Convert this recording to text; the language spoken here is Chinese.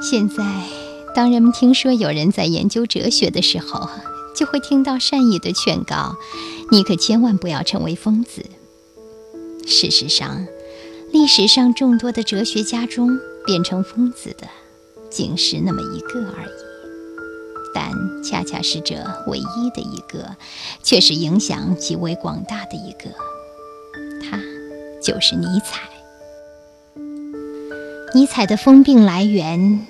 现在，当人们听说有人在研究哲学的时候，就会听到善意的劝告：“你可千万不要成为疯子。”事实上，历史上众多的哲学家中，变成疯子的，仅是那么一个而已。但恰恰是这唯一的一个，却是影响极为广大的一个。他就是尼采。尼采的疯病来源